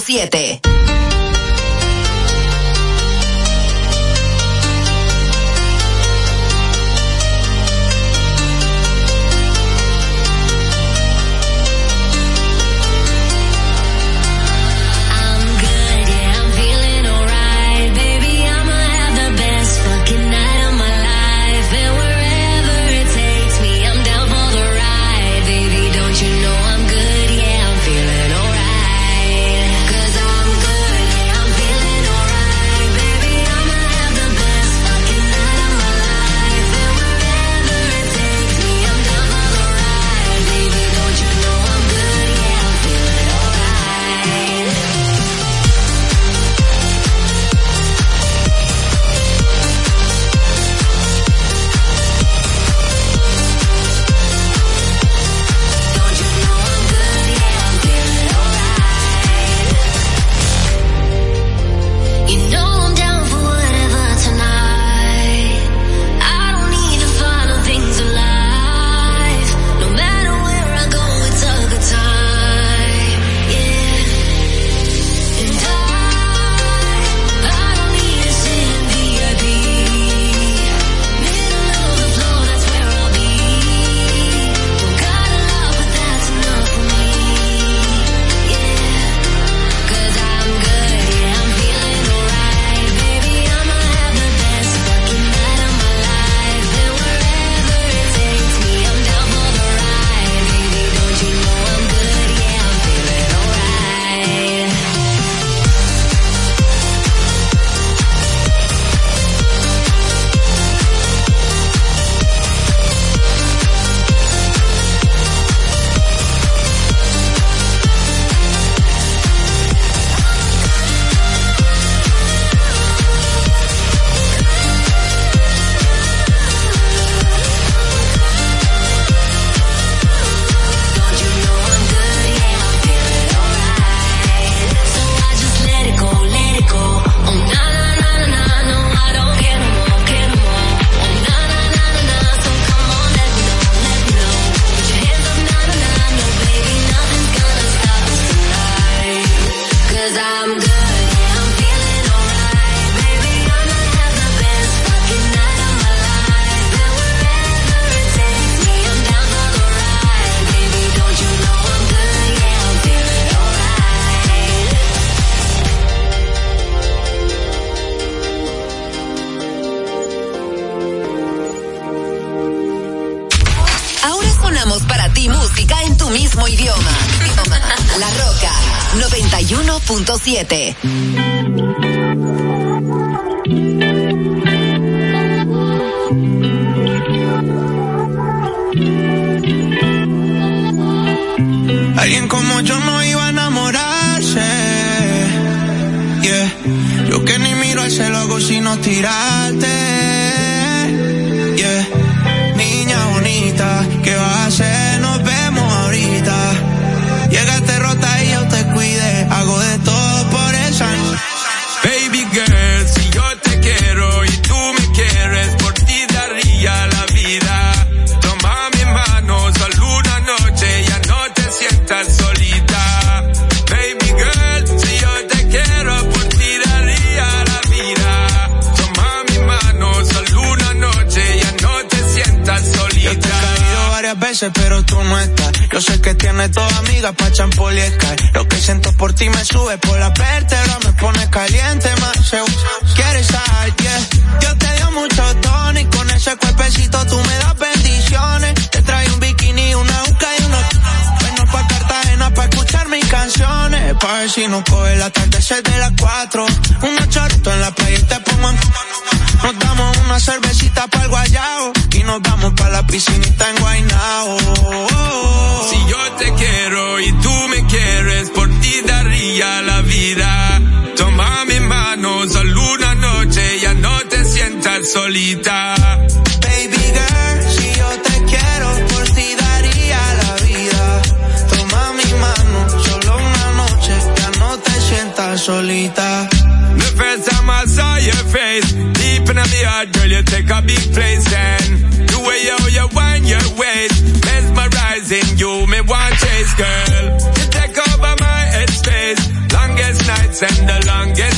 107. 7. tiene toda amiga pa' champolescar. Lo que siento por ti me sube por la vértebra, me pone caliente, más Quieres saber, yeah. Dios te dio mucho tono y con ese cuerpecito tú me das bendiciones. Te trae un bikini, una uca y unos... Bueno pa' Cartagena pa' escuchar mis canciones. Pa' ver si no coge la tarde, de las cuatro. Un chorrito en la playa y te pongo en... Nos damos una cervecita para el guayao y nos vamos para la piscinita en Guaynabo solita. Baby girl, si yo te quiero, por ti daría la vida. Toma mi mano, solo una noche, ya no te sientas solita. The first time I saw your face, deep in the heart, girl, you take a big place and the way you, you wind your waist, mesmerizing you, me want chase, girl. You take over my headspace, longest nights and the longest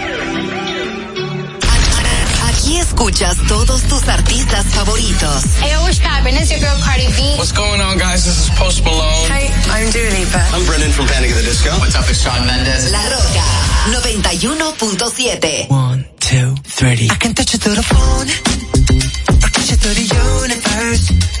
escuchas todos tus artistas favoritos. Hey, what's happening? It's your girl Cardi B. What's going on, guys? This is Post Malone. Hey, I'm Dua Lipa. I'm Brendan from Panic at the Disco. What's up? It's Shawn Mendes. La Roca 91.7. One, two, three. I can touch you through the phone. Or touch you through the universe.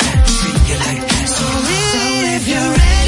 like that. So, so if you're ready.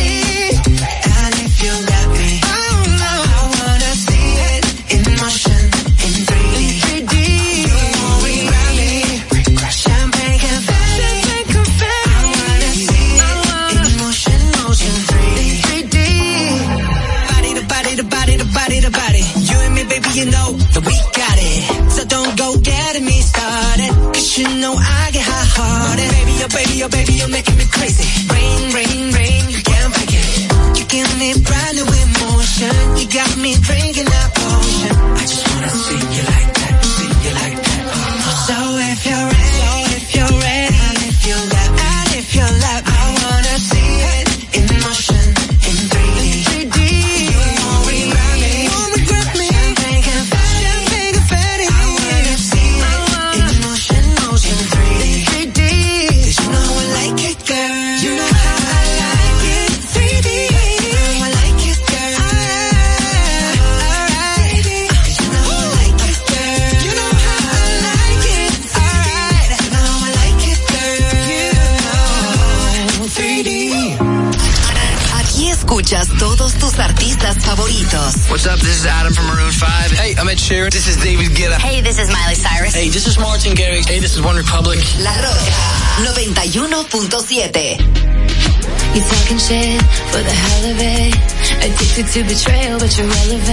91.7. You talking shit for the hell of it. Addicted to betrayal, but you're relevant.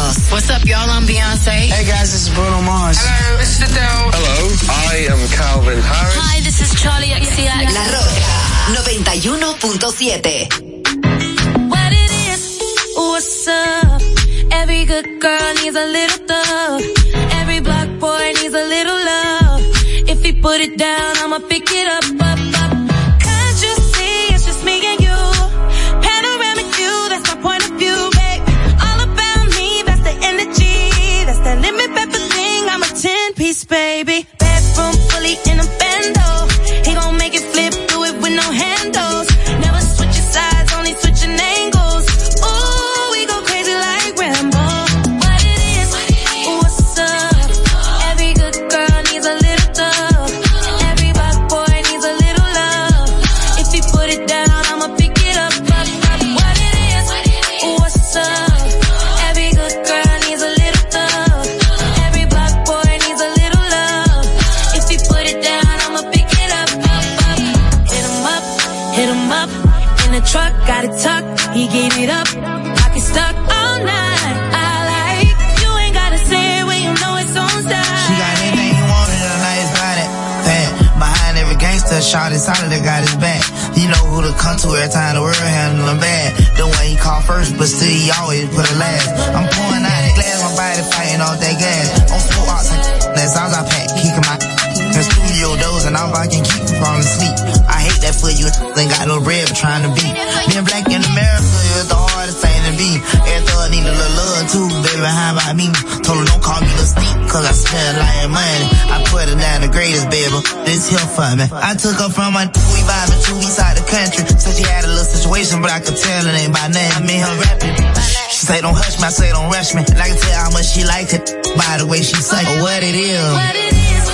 Favoritos. What's up, y'all? I'm Beyonce. Hey guys, this is Bruno Mars. Hello, this is Adele. Hello, I am Calvin Harris. Hi, this is Charlie XCX. La Roca 91.7. What it is, what's up? Every good girl needs a little thug. Every black boy needs a little love. If he put it down, I'ma pick it up, up, a come to every time the world handle bad. The one he called first, but still he always put it last. I'm pouring out the glass, my body fighting off that gas. On four ox, that's sounds I pack, kicking my the studio doors and I'm fucking keep falling asleep. I hate that for you, ain't got no bread trying to beat. Being black in America is the hardest thing to be. Every thug need a little love too, baby, how about me? Told her don't call me the sneak, cause I spend like money. Her down the greatest, baby. This here for me. I took her from my we vibing to east side the country. Said she had a little situation, but I could tell it ain't by name. I made her rapping. She say don't hush me, I say don't rush me. And I can tell how much she like it by the way she say or what it is. What it is,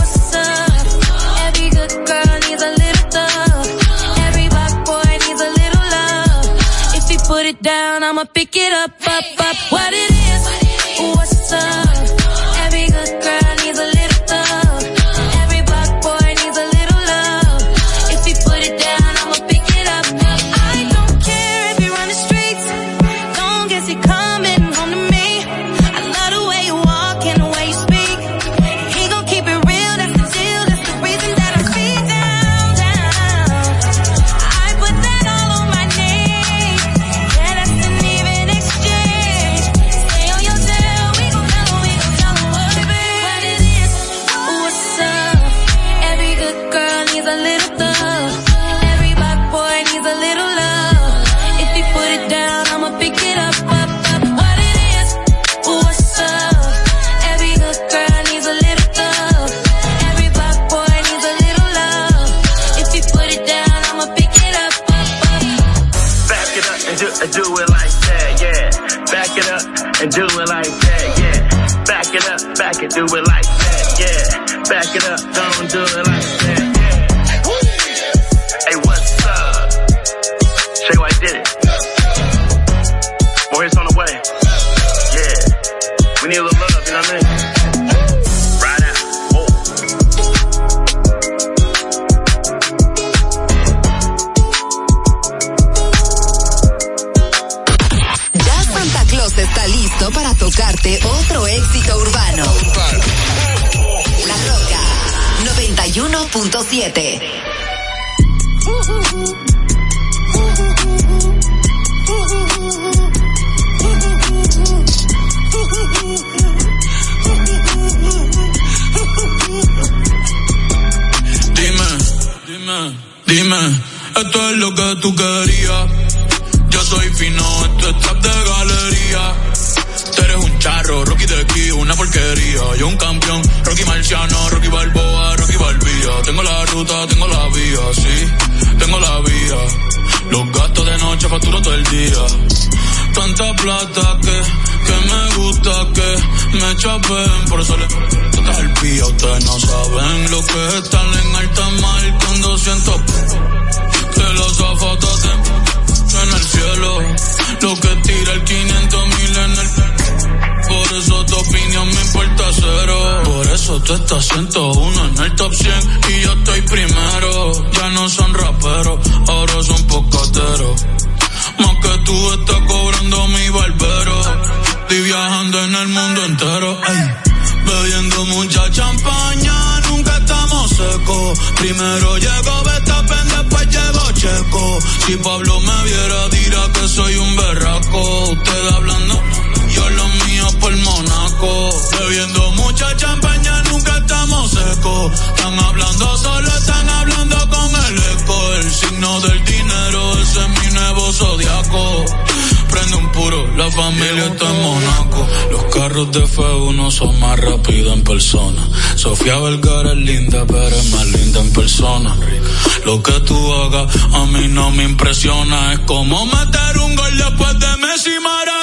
what's up? Every good girl needs a little thug. Every black boy needs a little love. If he put it down, I'ma pick it up, up, up. What it is, do it like that, yeah. Back it up, don't do it like listo para tocarte otro éxito urbano. La Roca 91.7. Dime, dime, dime, esto es lo que tú querías. Yo soy fino, esto es trap de galería. Charro, Rocky de aquí, una porquería. Yo un campeón, Rocky Marciano, Rocky Balboa, Rocky Balbía. Tengo la ruta, tengo la vía, sí, tengo la vía. Los gastos de noche facturo todo el día. Tanta plata que, que me gusta que me chapen. Por eso le tocas el pía. Ustedes no saben lo que es estar en alta mar cuando siento que los zapatos de en el cielo. Lo que tira el 500 mil en el por eso tu opinión me importa cero. Por eso tú estás 101 en el top 100 y yo estoy primero. Ya no son raperos, ahora son pocateros. Más que tú estás cobrando mi barbero. Estoy viajando en el mundo entero. ey. Bebiendo mucha champaña, nunca estamos secos. Primero llegó Betapen, después llegó Checo. Si Pablo me viera, dirá que soy un berraco. Usted hablando, yo lo mío por Monaco. Bebiendo mucha champaña, nunca estamos secos. Están hablando solo, están hablando con el eco. El signo del dinero, ese es mi nuevo zodiaco. Prende un puro, la familia está en Monaco. Los carros de F1 son más rápidos en persona. Sofía Vergara es linda, pero es más linda en persona. Lo que tú hagas a mí no me impresiona. Es como meter un gol después de Messi Maradona.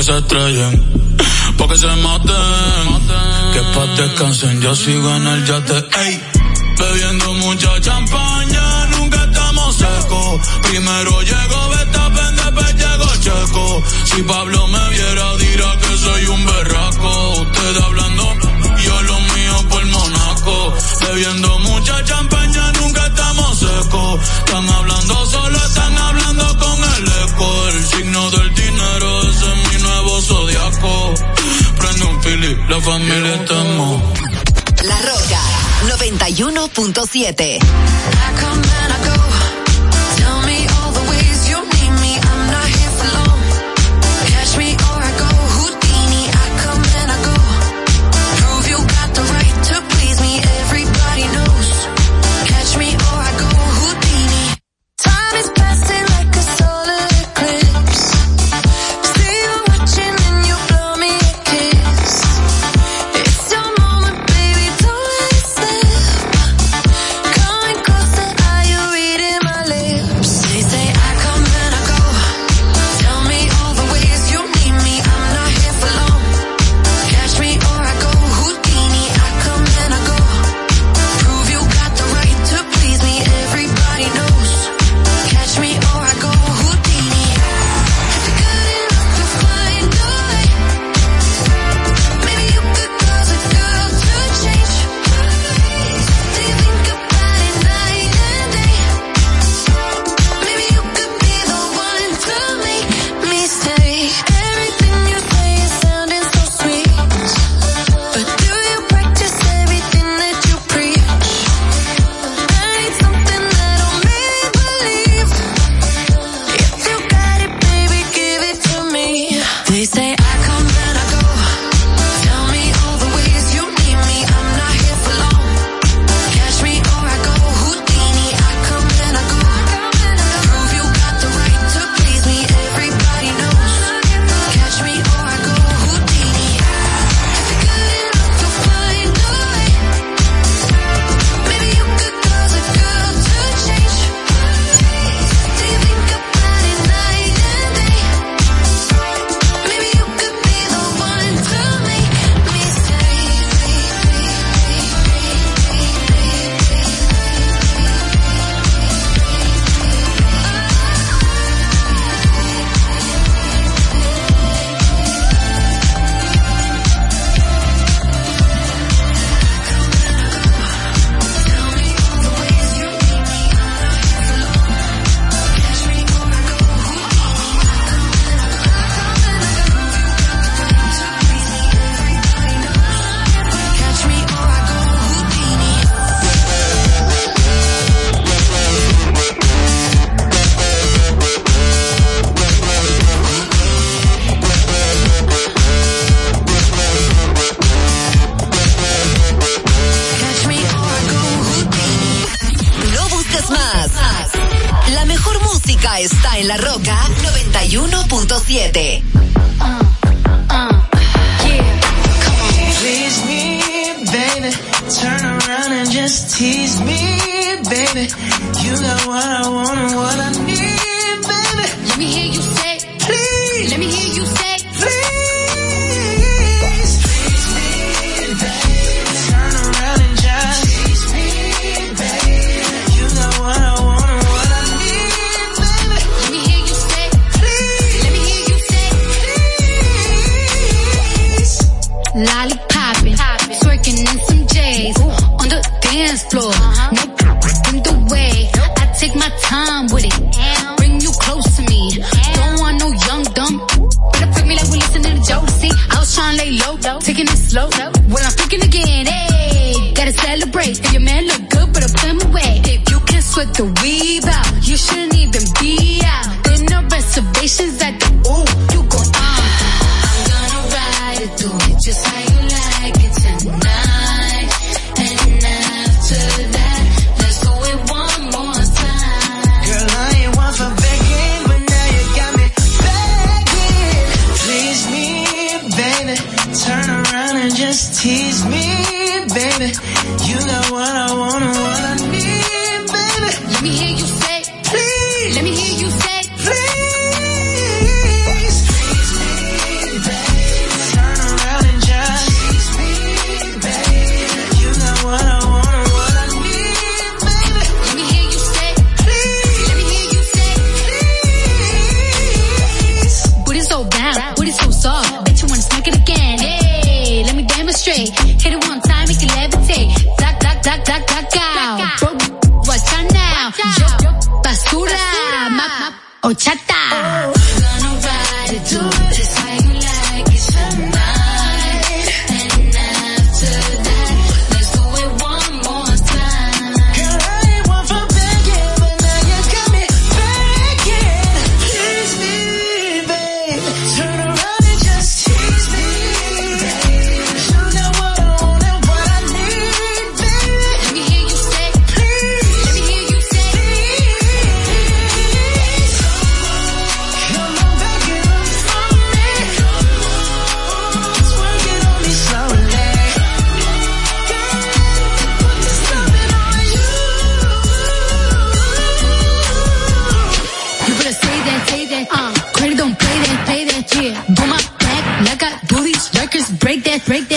Que se estrellen. Pa' que se maten. Que pa' descansen, yo sigo en el yate. Ey. Bebiendo mucha champaña, nunca estamos secos. Primero llegó Betapen, después llegó Checo. Si Pablo me viera, dirá que soy un berraco. Usted hablando, yo lo mío por Monaco. Bebiendo mucha champaña, la familia estamos. La Roca 91.7. 91.7. ochata. Break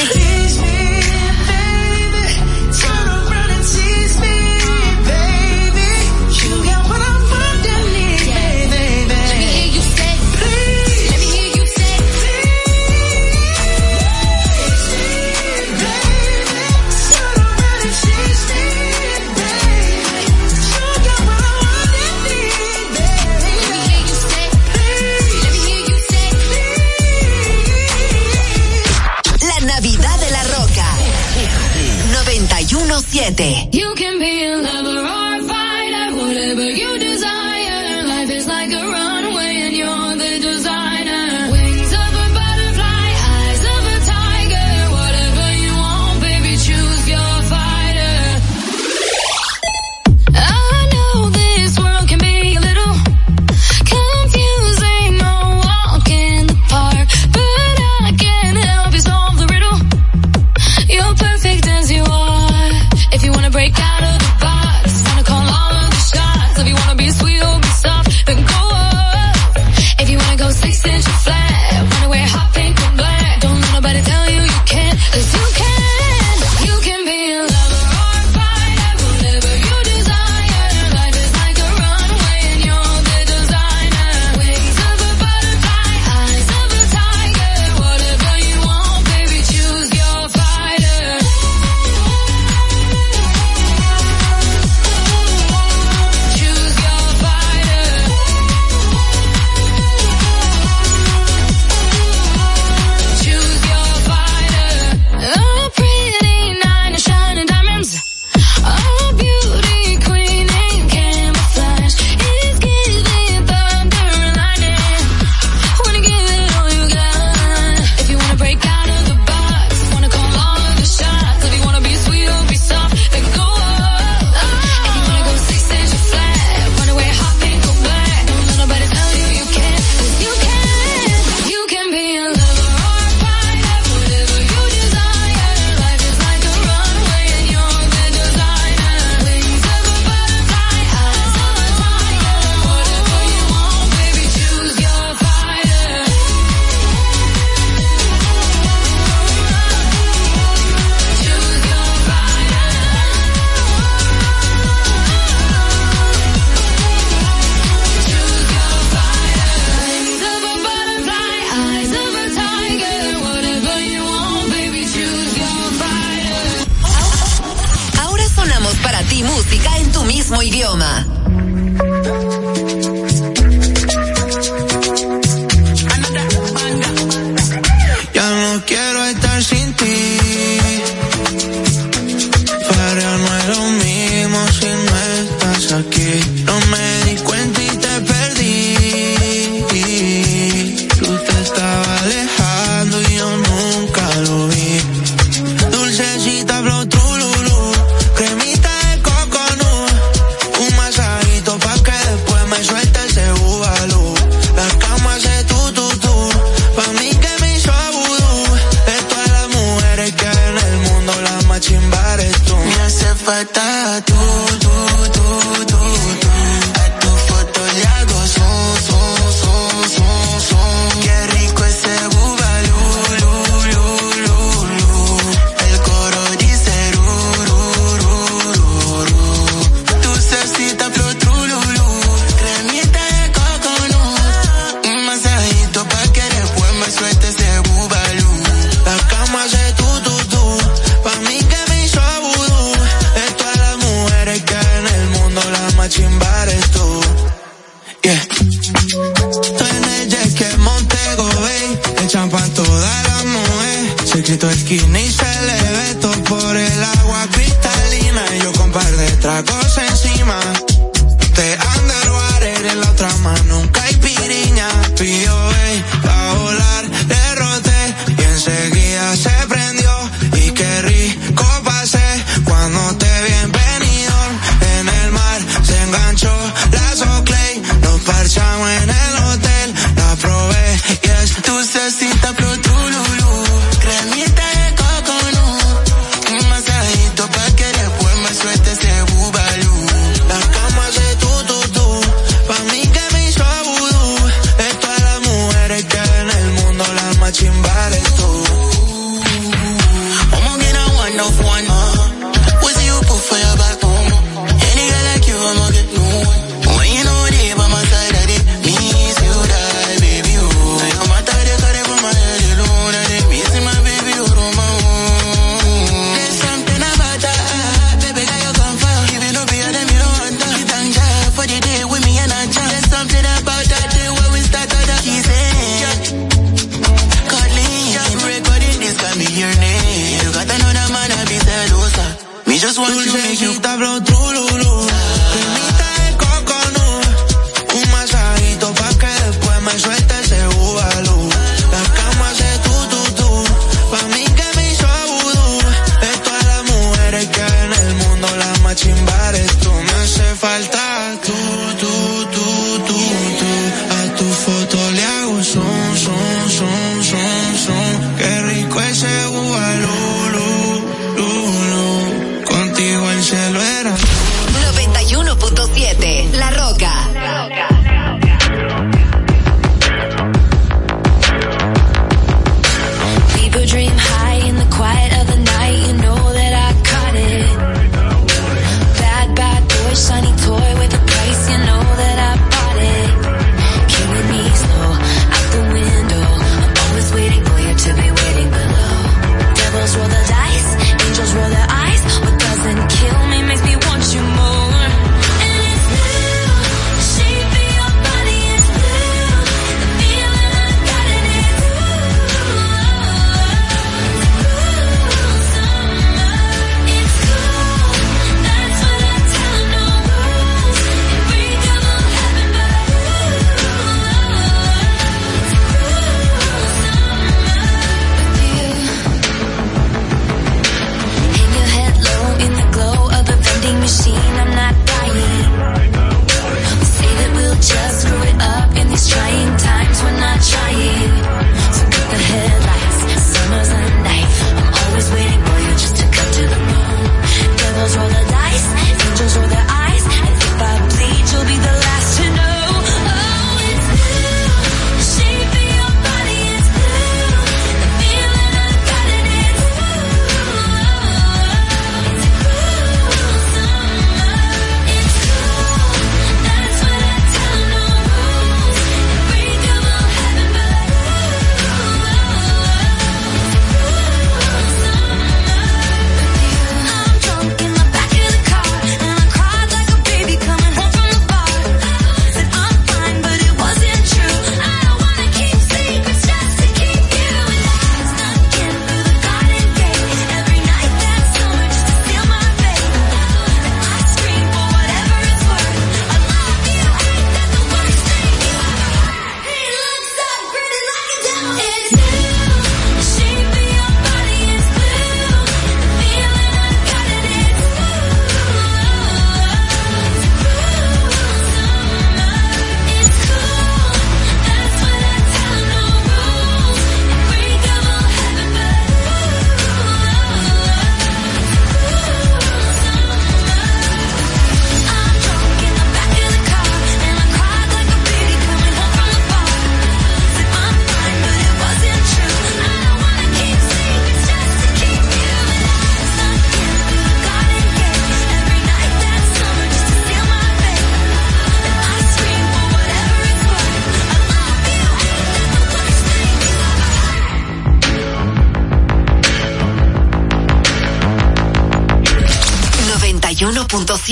one of one.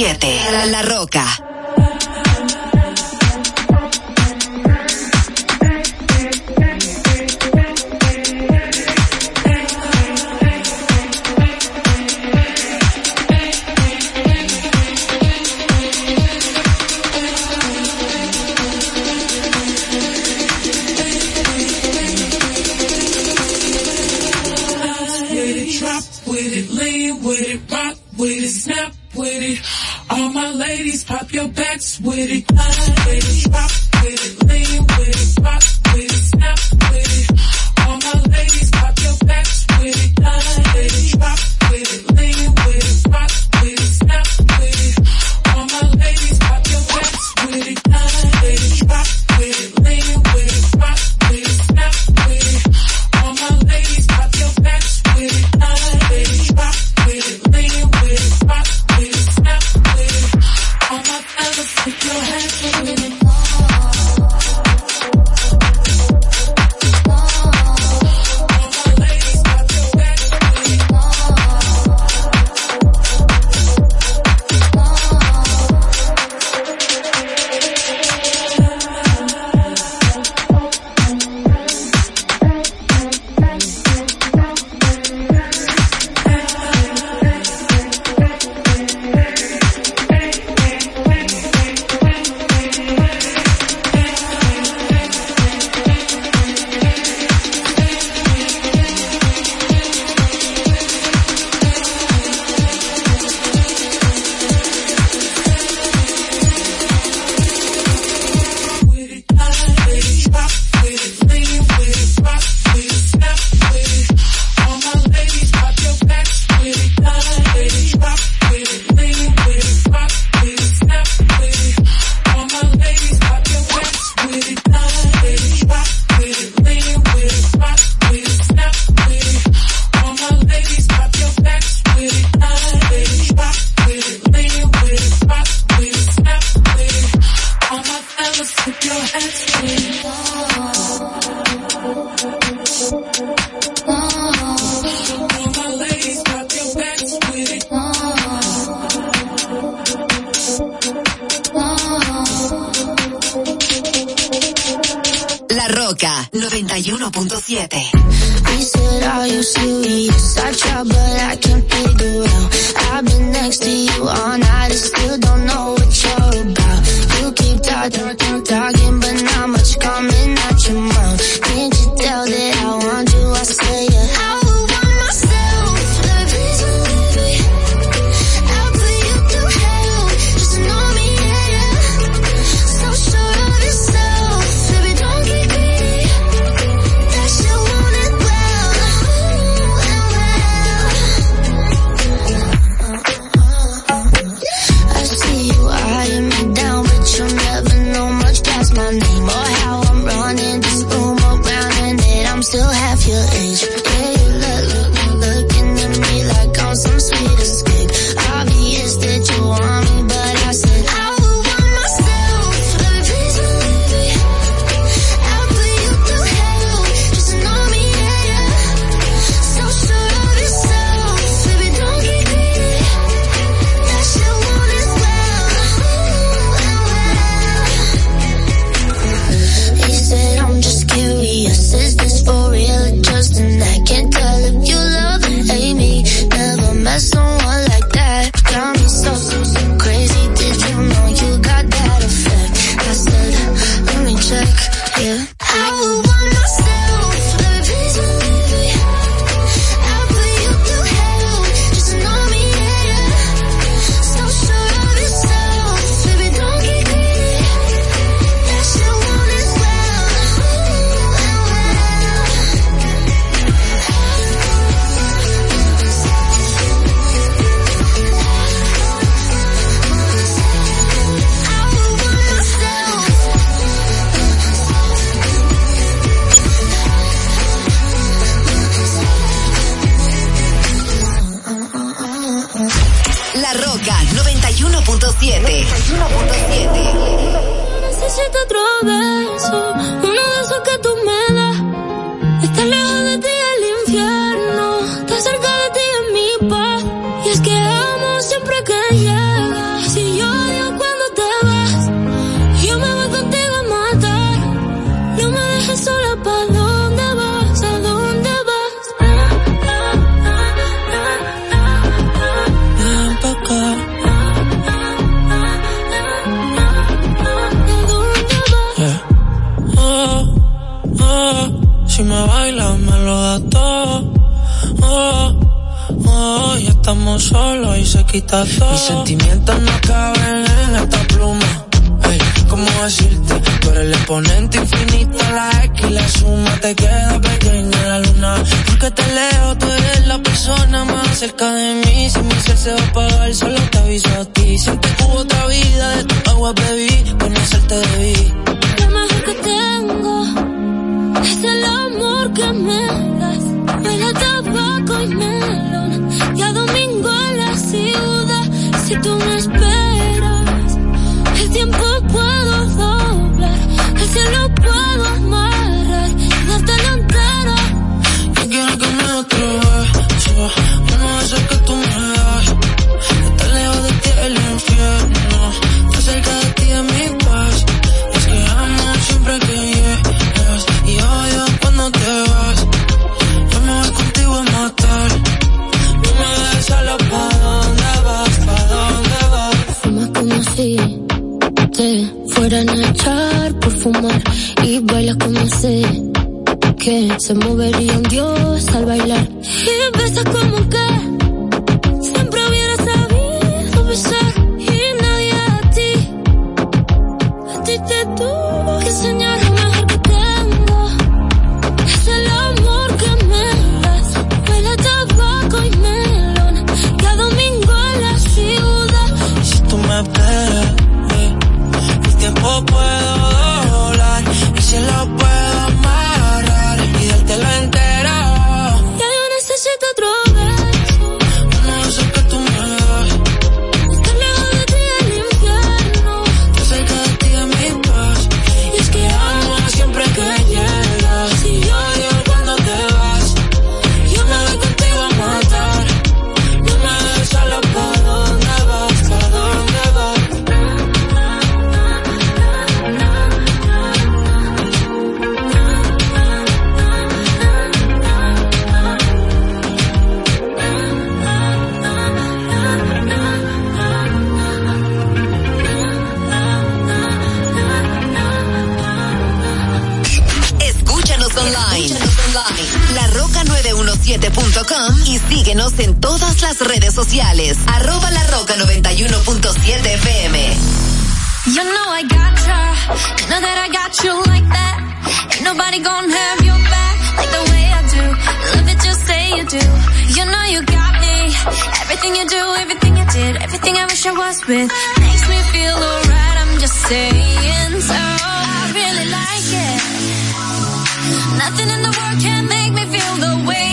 La Roca. your backs with wish was with. Makes me feel alright, I'm just saying so. I really like it. Nothing in the world can make me feel the way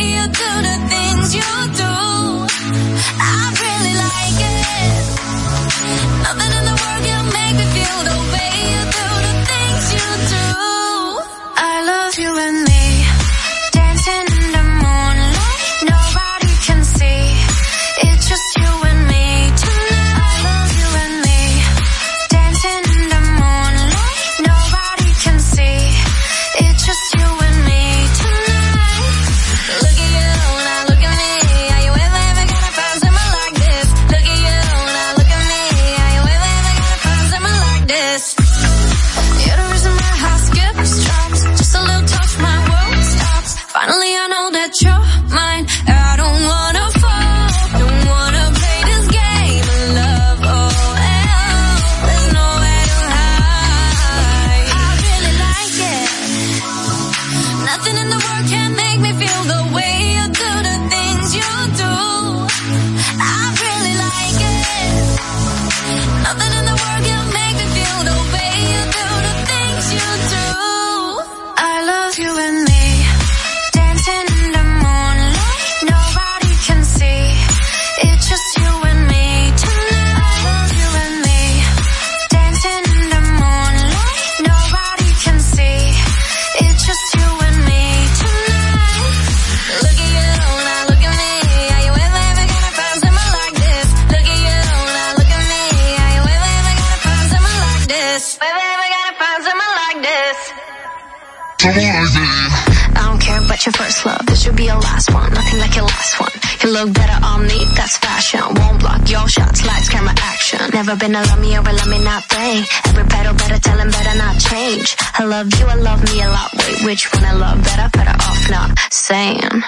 Finna love me or let me not break. Every pedal better tell him better not change. I love you, I love me a lot. Wait, which one I love better? Better off not saying.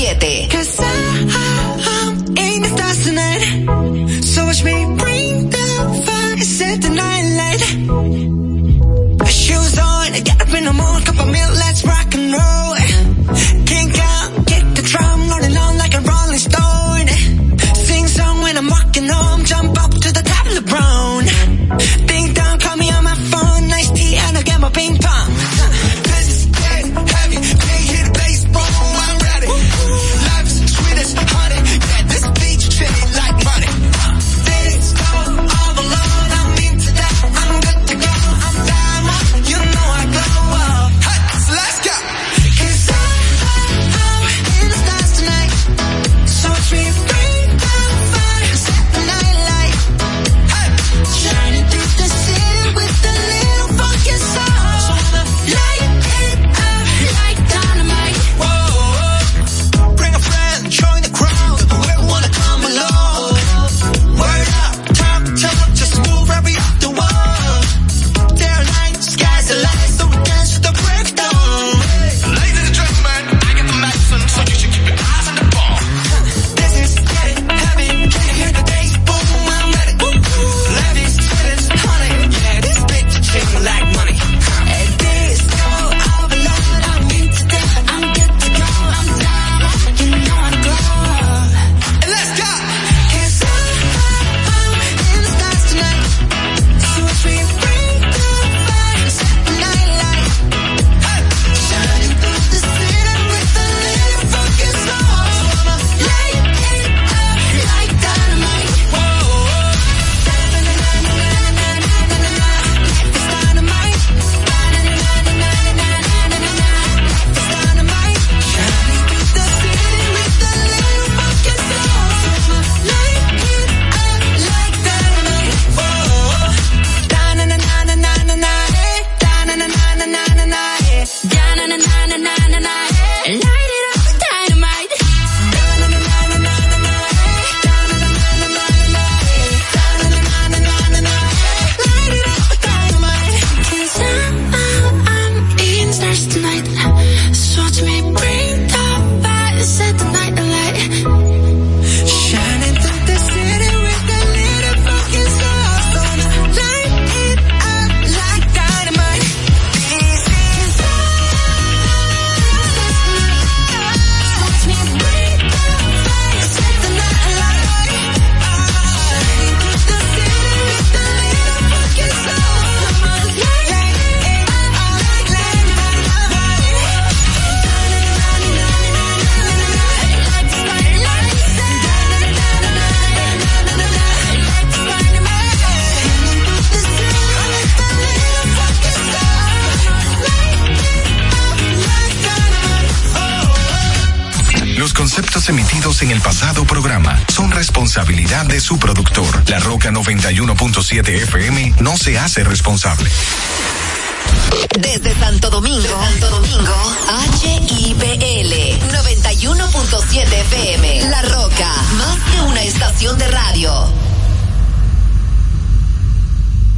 7. 91.7 FM no se hace responsable. Desde Santo Domingo, Santo Domingo, HIPL 91.7 FM. La Roca, más que una estación de radio.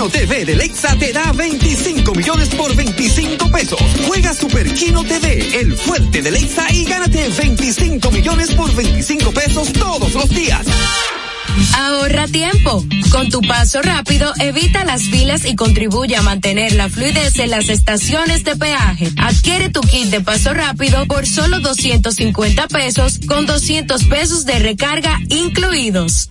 Superquino TV de Lexa te da 25 millones por 25 pesos. Juega Superquino TV, el fuerte de Lexa y gánate 25 millones por 25 pesos todos los días. Ahorra tiempo. Con tu paso rápido, evita las filas y contribuye a mantener la fluidez en las estaciones de peaje. Adquiere tu kit de paso rápido por solo 250 pesos con 200 pesos de recarga incluidos.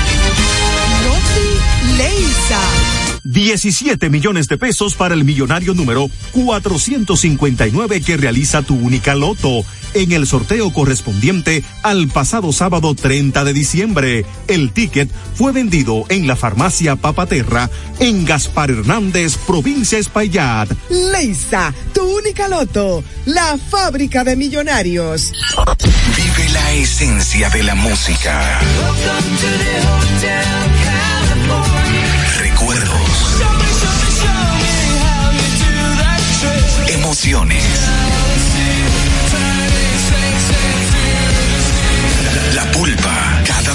Leisa. 17 millones de pesos para el millonario número 459 que realiza tu única loto en el sorteo correspondiente al pasado sábado 30 de diciembre. El ticket fue vendido en la farmacia Papaterra en Gaspar Hernández, provincia Espaillat. Leisa, tu única loto, la fábrica de millonarios. Vive la esencia de la música. Emociones.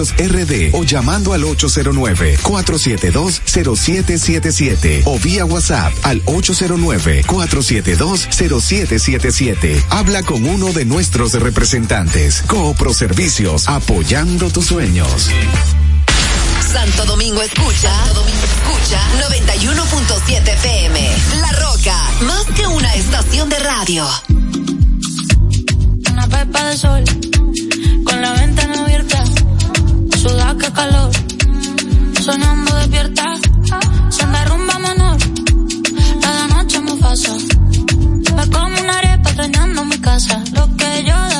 RD o llamando al 809-472-0777 o vía WhatsApp al 809-472-0777. Habla con uno de nuestros representantes. Coopro Servicios, apoyando tus sueños. Santo Domingo escucha, Santo Domingo escucha 91.7 FM. La Roca, más que una estación de radio. Una pepa de sol, con la ventana abierta, suda que calor, sonando despierta, se anda rumba menor, la noche me pasa, me como una arepa extrañando mi casa, lo que yo